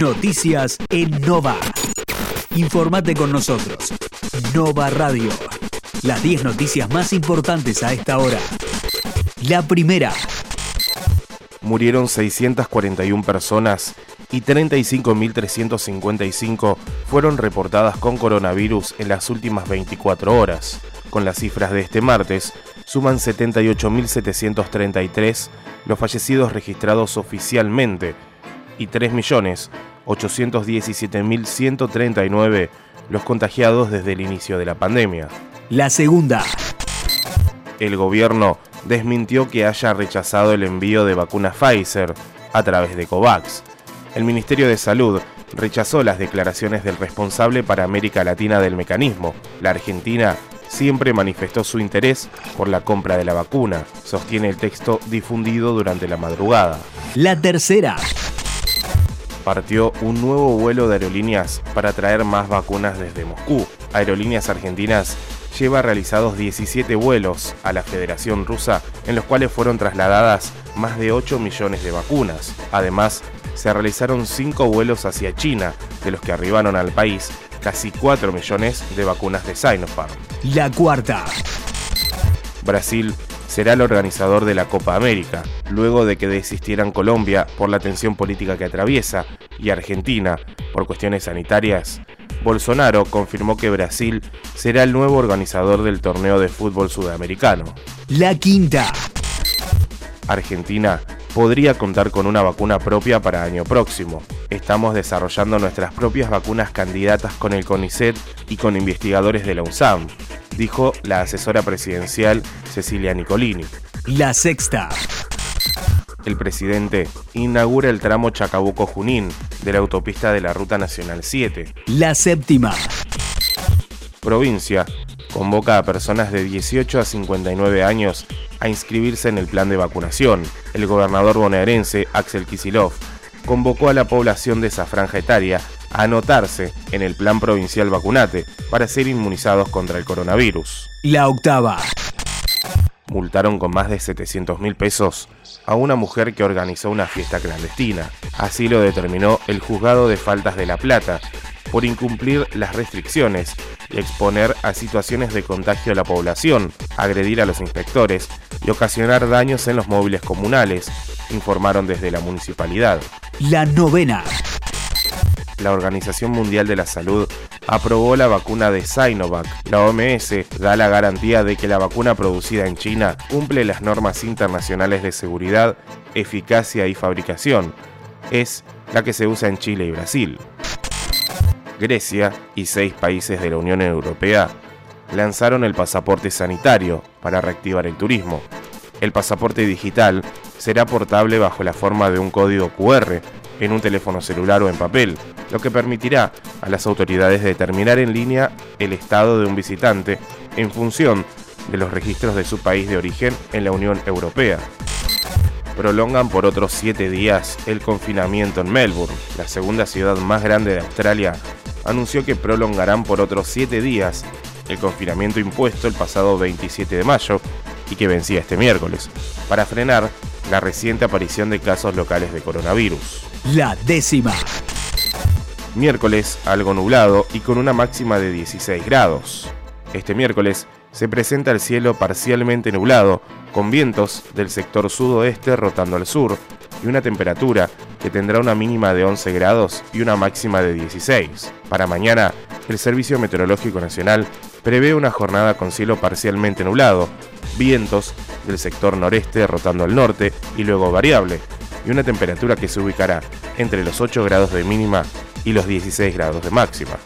Noticias en Nova. Informate con nosotros. Nova Radio. Las 10 noticias más importantes a esta hora. La primera. Murieron 641 personas y 35.355 fueron reportadas con coronavirus en las últimas 24 horas. Con las cifras de este martes, suman 78.733 los fallecidos registrados oficialmente y 3.817.139 los contagiados desde el inicio de la pandemia. La segunda. El gobierno desmintió que haya rechazado el envío de vacunas Pfizer a través de COVAX. El Ministerio de Salud rechazó las declaraciones del responsable para América Latina del mecanismo. La Argentina siempre manifestó su interés por la compra de la vacuna, sostiene el texto difundido durante la madrugada. La tercera. Partió un nuevo vuelo de aerolíneas para traer más vacunas desde Moscú. Aerolíneas Argentinas lleva realizados 17 vuelos a la Federación Rusa en los cuales fueron trasladadas más de 8 millones de vacunas. Además, se realizaron 5 vuelos hacia China, de los que arribaron al país casi 4 millones de vacunas de Sinopharm. La cuarta. Brasil será el organizador de la Copa América, luego de que desistieran Colombia por la tensión política que atraviesa y Argentina por cuestiones sanitarias. Bolsonaro confirmó que Brasil será el nuevo organizador del torneo de fútbol sudamericano. La quinta. Argentina podría contar con una vacuna propia para año próximo. Estamos desarrollando nuestras propias vacunas candidatas con el CONICET y con investigadores de la UNSAM, dijo la asesora presidencial Cecilia Nicolini. La sexta. El presidente inaugura el tramo Chacabuco-Junín de la autopista de la Ruta Nacional 7. La séptima. Provincia convoca a personas de 18 a 59 años a inscribirse en el plan de vacunación. El gobernador bonaerense, Axel Kisilov, convocó a la población de esa franja etaria a anotarse en el plan provincial vacunate para ser inmunizados contra el coronavirus. La octava. Multaron con más de 700 mil pesos a una mujer que organizó una fiesta clandestina. Así lo determinó el juzgado de faltas de La Plata, por incumplir las restricciones y exponer a situaciones de contagio a la población, agredir a los inspectores y ocasionar daños en los móviles comunales, informaron desde la municipalidad. La novena. La Organización Mundial de la Salud aprobó la vacuna de Sinovac. La OMS da la garantía de que la vacuna producida en China cumple las normas internacionales de seguridad, eficacia y fabricación. Es la que se usa en Chile y Brasil. Grecia y seis países de la Unión Europea lanzaron el pasaporte sanitario para reactivar el turismo. El pasaporte digital será portable bajo la forma de un código QR en un teléfono celular o en papel, lo que permitirá a las autoridades determinar en línea el estado de un visitante en función de los registros de su país de origen en la Unión Europea. Prolongan por otros siete días el confinamiento en Melbourne, la segunda ciudad más grande de Australia anunció que prolongarán por otros siete días el confinamiento impuesto el pasado 27 de mayo y que vencía este miércoles, para frenar la reciente aparición de casos locales de coronavirus. La décima. Miércoles algo nublado y con una máxima de 16 grados. Este miércoles se presenta el cielo parcialmente nublado, con vientos del sector sudoeste rotando al sur, y una temperatura que tendrá una mínima de 11 grados y una máxima de 16. Para mañana, el Servicio Meteorológico Nacional prevé una jornada con cielo parcialmente nublado, vientos del sector noreste rotando al norte y luego variable, y una temperatura que se ubicará entre los 8 grados de mínima y los 16 grados de máxima.